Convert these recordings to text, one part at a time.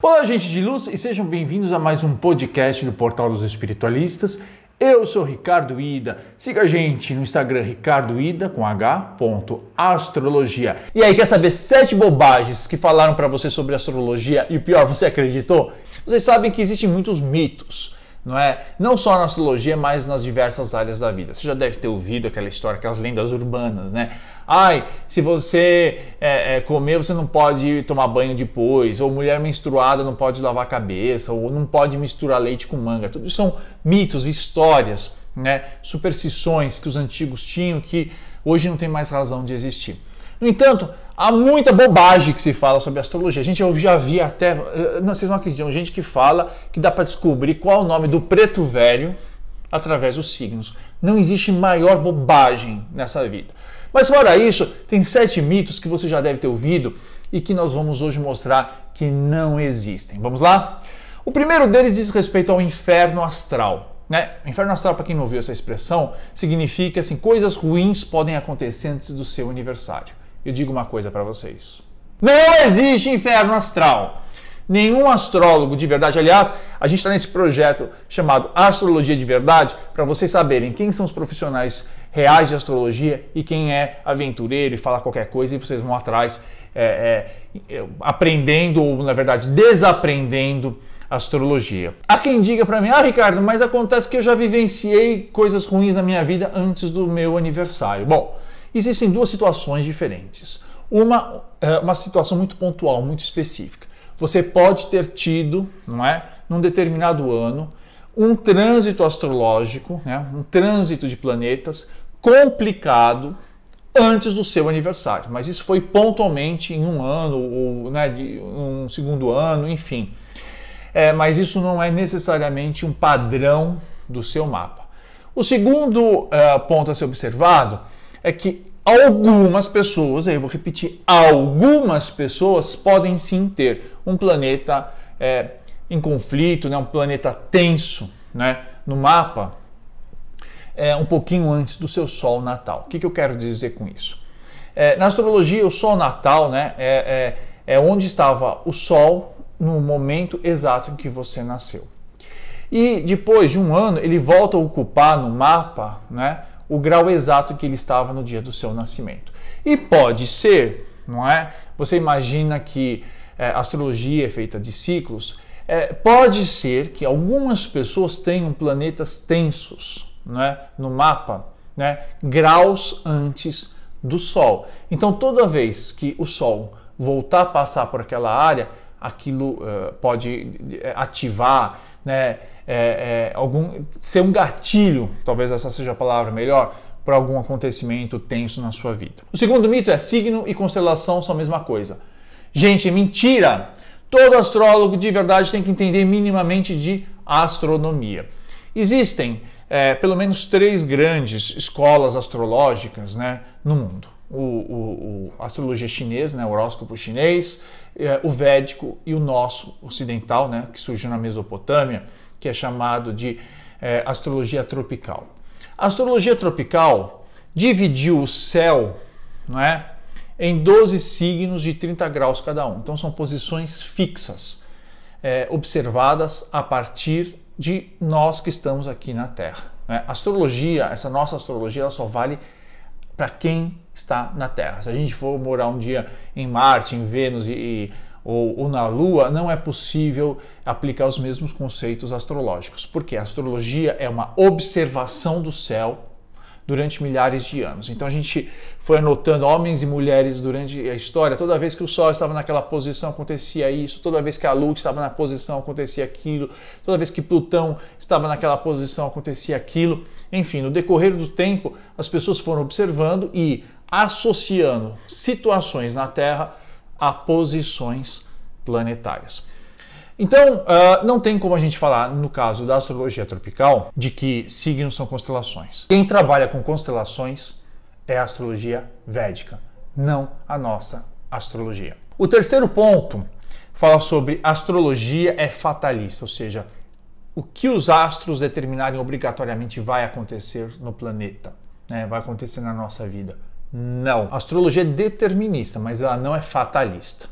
Olá, gente de luz, e sejam bem-vindos a mais um podcast do Portal dos Espiritualistas. Eu sou Ricardo Ida. Siga a gente no Instagram Ricardo Ida com H. Astrologia. E aí, quer saber sete bobagens que falaram para você sobre astrologia e o pior, você acreditou? Vocês sabem que existem muitos mitos não é? Não só na astrologia, mas nas diversas áreas da vida. Você já deve ter ouvido aquela história, aquelas lendas urbanas, né? Ai, se você é, é, comer, você não pode tomar banho depois, ou mulher menstruada não pode lavar a cabeça, ou não pode misturar leite com manga. Tudo isso são mitos, histórias, né? Superstições que os antigos tinham que hoje não tem mais razão de existir. No entanto, há muita bobagem que se fala sobre astrologia. A gente eu já vi até, eh, não, vocês não acreditam, gente que fala que dá para descobrir qual é o nome do preto velho através dos signos. Não existe maior bobagem nessa vida. Mas fora isso, tem sete mitos que você já deve ter ouvido e que nós vamos hoje mostrar que não existem. Vamos lá? O primeiro deles diz respeito ao inferno astral. Né? Inferno astral, para quem não ouviu essa expressão, significa assim, coisas ruins podem acontecer antes do seu aniversário eu digo uma coisa para vocês. Não existe inferno astral. Nenhum astrólogo de verdade, aliás, a gente está nesse projeto chamado Astrologia de Verdade para vocês saberem quem são os profissionais reais de astrologia e quem é aventureiro e fala qualquer coisa e vocês vão atrás é, é, aprendendo ou, na verdade, desaprendendo astrologia. Há quem diga para mim, ah, Ricardo, mas acontece que eu já vivenciei coisas ruins na minha vida antes do meu aniversário. Bom, Existem duas situações diferentes. Uma é uma situação muito pontual, muito específica. Você pode ter tido, não é, num determinado ano, um trânsito astrológico, né, um trânsito de planetas complicado antes do seu aniversário. Mas isso foi pontualmente em um ano ou né, de um segundo ano, enfim. É, mas isso não é necessariamente um padrão do seu mapa. O segundo uh, ponto a ser observado é que algumas pessoas, aí eu vou repetir, algumas pessoas podem sim ter um planeta é, em conflito, né, um planeta tenso né, no mapa, é, um pouquinho antes do seu Sol natal. O que, que eu quero dizer com isso? É, na astrologia, o Sol natal né, é, é, é onde estava o Sol no momento exato em que você nasceu. E depois de um ano, ele volta a ocupar no mapa né, o grau exato que ele estava no dia do seu nascimento. E pode ser, não é? Você imagina que é, astrologia é feita de ciclos. É, pode ser que algumas pessoas tenham planetas tensos é, no mapa, né, graus antes do Sol. Então, toda vez que o Sol voltar a passar por aquela área, aquilo uh, pode eh, ativar, né, é, é, algum, ser um gatilho, talvez essa seja a palavra melhor, para algum acontecimento tenso na sua vida. O segundo mito é signo e constelação são a mesma coisa. Gente, mentira! Todo astrólogo de verdade tem que entender minimamente de astronomia. Existem é, pelo menos três grandes escolas astrológicas né, no mundo o, o, o astrologia chinesa, né, o horóscopo chinês, é, o védico e o nosso ocidental, né, que surgiu na Mesopotâmia, que é chamado de é, astrologia tropical. A astrologia tropical dividiu o céu não é, em 12 signos de 30 graus cada um. Então são posições fixas, é, observadas a partir de nós que estamos aqui na Terra. Né? Astrologia, essa nossa astrologia, ela só vale para quem está na Terra. Se a gente for morar um dia em Marte, em Vênus e, e ou, ou, na Lua, não é possível aplicar os mesmos conceitos astrológicos, porque a astrologia é uma observação do céu durante milhares de anos. Então a gente foi anotando homens e mulheres durante a história. Toda vez que o Sol estava naquela posição acontecia isso, toda vez que a Lua estava na posição acontecia aquilo, toda vez que Plutão estava naquela posição acontecia aquilo. Enfim, no decorrer do tempo, as pessoas foram observando e associando situações na Terra a posições planetárias. Então, uh, não tem como a gente falar, no caso da astrologia tropical, de que signos são constelações. Quem trabalha com constelações é a astrologia védica, não a nossa astrologia. O terceiro ponto fala sobre astrologia é fatalista, ou seja, o que os astros determinarem obrigatoriamente vai acontecer no planeta, né? vai acontecer na nossa vida. Não. A astrologia é determinista, mas ela não é fatalista.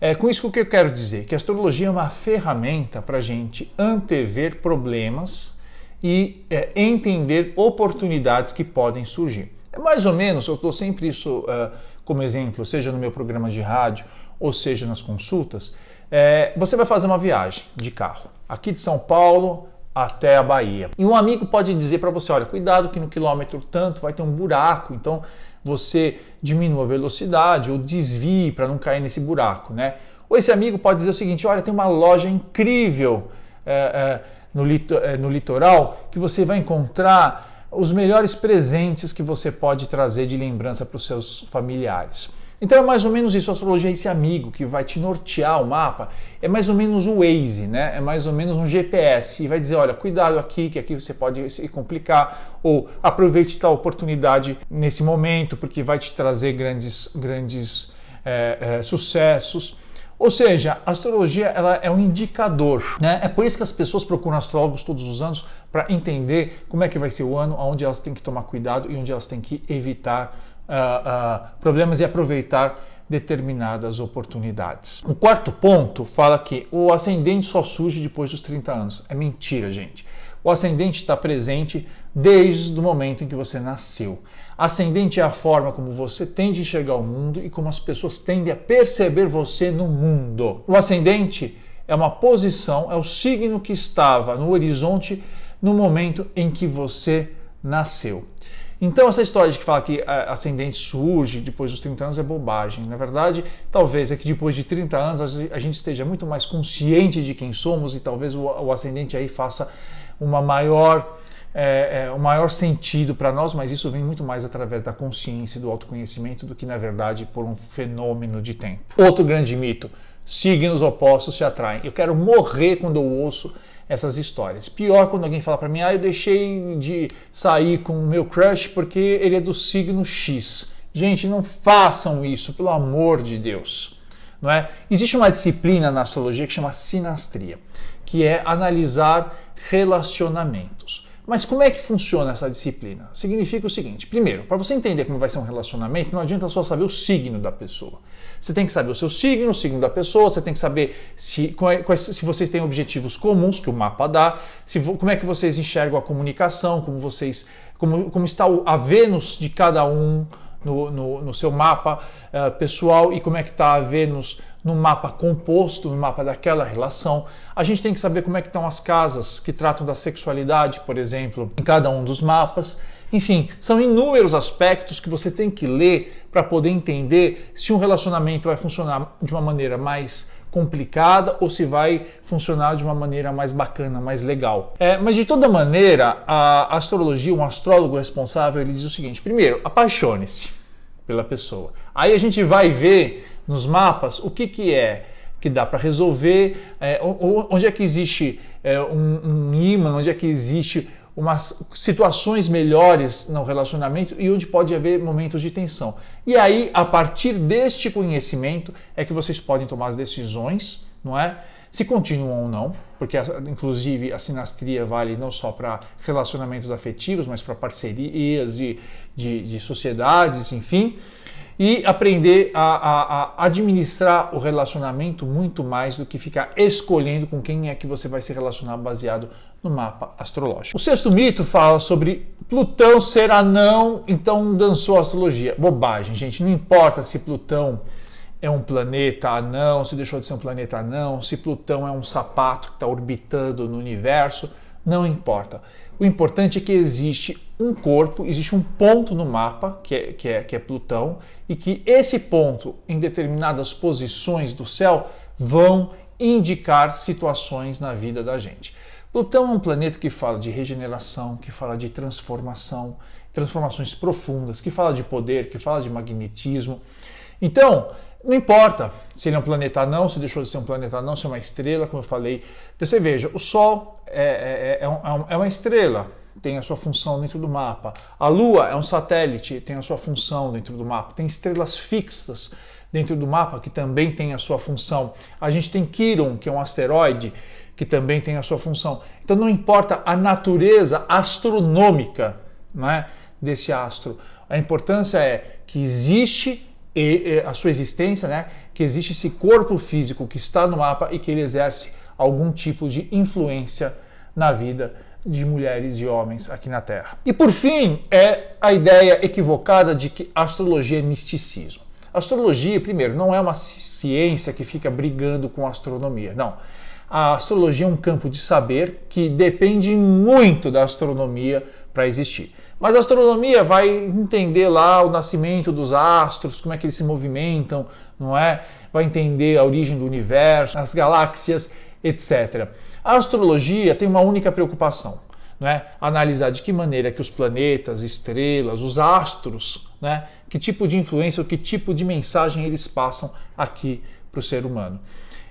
É, com isso, que eu quero dizer? Que a astrologia é uma ferramenta para a gente antever problemas e é, entender oportunidades que podem surgir. É mais ou menos, eu dou sempre isso uh, como exemplo, seja no meu programa de rádio ou seja nas consultas. É, você vai fazer uma viagem de carro, aqui de São Paulo até a Bahia. E um amigo pode dizer para você: olha, cuidado que no quilômetro tanto vai ter um buraco, então você diminua a velocidade ou desvie para não cair nesse buraco, né? Ou esse amigo pode dizer o seguinte: olha, tem uma loja incrível é, é, no, é, no litoral que você vai encontrar os melhores presentes que você pode trazer de lembrança para os seus familiares. Então é mais ou menos isso, a astrologia é esse amigo que vai te nortear o mapa, é mais ou menos o Waze, né? É mais ou menos um GPS e vai dizer, olha, cuidado aqui, que aqui você pode se complicar, ou aproveite tal oportunidade nesse momento, porque vai te trazer grandes, grandes é, é, sucessos. Ou seja, a astrologia ela é um indicador, né? É por isso que as pessoas procuram astrólogos todos os anos para entender como é que vai ser o ano, onde elas têm que tomar cuidado e onde elas têm que evitar uh, uh, problemas e aproveitar determinadas oportunidades. O quarto ponto fala que o ascendente só surge depois dos 30 anos. É mentira, gente. O ascendente está presente desde o momento em que você nasceu. Ascendente é a forma como você tende a enxergar o mundo e como as pessoas tendem a perceber você no mundo. O ascendente é uma posição, é o signo que estava no horizonte no momento em que você nasceu. Então, essa história de que fala que ascendente surge depois dos 30 anos é bobagem. Na verdade, talvez é que depois de 30 anos a gente esteja muito mais consciente de quem somos e talvez o ascendente aí faça uma maior, é, é, um maior sentido para nós, mas isso vem muito mais através da consciência e do autoconhecimento do que, na verdade, por um fenômeno de tempo. Outro grande mito: signos opostos se atraem. Eu quero morrer quando eu ouço essas histórias. Pior quando alguém fala para mim, ah, eu deixei de sair com o meu crush porque ele é do signo X. Gente, não façam isso, pelo amor de Deus. Não é? Existe uma disciplina na astrologia que chama sinastria, que é analisar relacionamentos. Mas como é que funciona essa disciplina? Significa o seguinte: primeiro, para você entender como vai ser um relacionamento, não adianta só saber o signo da pessoa. Você tem que saber o seu signo, o signo da pessoa, você tem que saber se, quais, se vocês têm objetivos comuns que o mapa dá, se, como é que vocês enxergam a comunicação, como vocês. como, como está a Vênus de cada um no, no, no seu mapa uh, pessoal e como é que está a Vênus no mapa composto, no mapa daquela relação. A gente tem que saber como é que estão as casas que tratam da sexualidade, por exemplo, em cada um dos mapas. Enfim, são inúmeros aspectos que você tem que ler para poder entender se um relacionamento vai funcionar de uma maneira mais complicada ou se vai funcionar de uma maneira mais bacana, mais legal. É, mas de toda maneira, a astrologia, um astrólogo responsável, ele diz o seguinte: primeiro, apaixone-se pela pessoa. Aí a gente vai ver nos mapas o que, que é que dá para resolver, é, onde é que existe é, um, um imã, onde é que existe umas situações melhores no relacionamento e onde pode haver momentos de tensão. E aí, a partir deste conhecimento, é que vocês podem tomar as decisões, não é? Se continuam ou não, porque inclusive a sinastria vale não só para relacionamentos afetivos, mas para parcerias de, de, de sociedades, enfim e aprender a, a, a, administrar o relacionamento muito mais do que ficar escolhendo com quem é que você vai se relacionar baseado no mapa astrológico. O sexto mito fala sobre Plutão ser anão, então dançou astrologia. Bobagem, gente. Não importa se Plutão é um planeta anão, se deixou de ser um planeta anão, se Plutão é um sapato que está orbitando no universo, não importa. O importante é que existe um corpo, existe um ponto no mapa, que é, que é, que é Plutão, e que esse ponto, em determinadas posições do céu, vão indicar situações na vida da gente. Plutão é um planeta que fala de regeneração, que fala de transformação, transformações profundas, que fala de poder, que fala de magnetismo. Então, não importa se ele é um planeta não, se deixou de ser um planeta não, se é uma estrela, como eu falei. Você veja, o Sol é, é, é, um, é uma estrela, tem a sua função dentro do mapa. A Lua é um satélite, tem a sua função dentro do mapa. Tem estrelas fixas dentro do mapa que também tem a sua função. A gente tem Quiron, que é um asteroide, que também tem a sua função. Então não importa a natureza astronômica né, desse astro. A importância é que existe e, e a sua existência, né? Que existe esse corpo físico que está no mapa e que ele exerce algum tipo de influência na vida de mulheres e homens aqui na Terra. E por fim, é a ideia equivocada de que astrologia é misticismo. astrologia, primeiro, não é uma ciência que fica brigando com a astronomia. Não. A astrologia é um campo de saber que depende muito da astronomia para existir. Mas a astronomia vai entender lá o nascimento dos astros, como é que eles se movimentam, não é? Vai entender a origem do universo, as galáxias, etc. A astrologia tem uma única preocupação, né? analisar de que maneira que os planetas, estrelas, os astros, né? que tipo de influência, que tipo de mensagem eles passam aqui para o ser humano.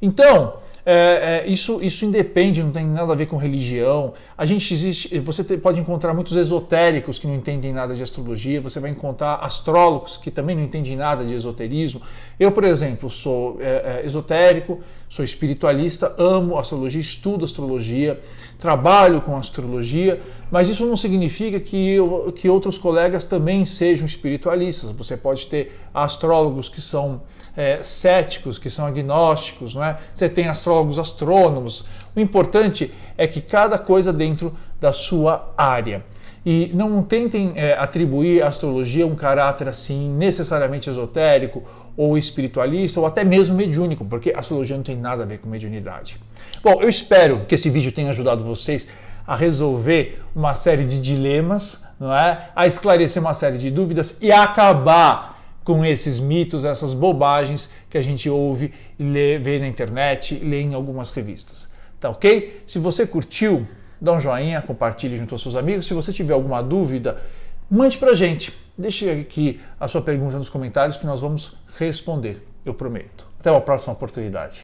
Então, é, é, isso, isso independe, não tem nada a ver com religião. A gente existe, você te, pode encontrar muitos esotéricos que não entendem nada de astrologia, você vai encontrar astrólogos que também não entendem nada de esoterismo. Eu, por exemplo, sou é, é esotérico, sou espiritualista, amo astrologia, estudo astrologia, trabalho com astrologia, mas isso não significa que, eu, que outros colegas também sejam espiritualistas. Você pode ter astrólogos que são é, céticos, que são agnósticos, não é? Você tem astrólogos astrônomos. O importante é que cada coisa dentro da sua área. E não tentem é, atribuir a astrologia um caráter assim necessariamente esotérico ou espiritualista ou até mesmo mediúnico, porque a astrologia não tem nada a ver com mediunidade. Bom, eu espero que esse vídeo tenha ajudado vocês a resolver uma série de dilemas, não é? A esclarecer uma série de dúvidas e acabar com esses mitos, essas bobagens que a gente ouve e lê, vê na internet, lê em algumas revistas. Tá ok? Se você curtiu, dá um joinha, compartilhe junto aos seus amigos. Se você tiver alguma dúvida, mande pra gente. Deixe aqui a sua pergunta nos comentários que nós vamos responder, eu prometo. Até uma próxima oportunidade.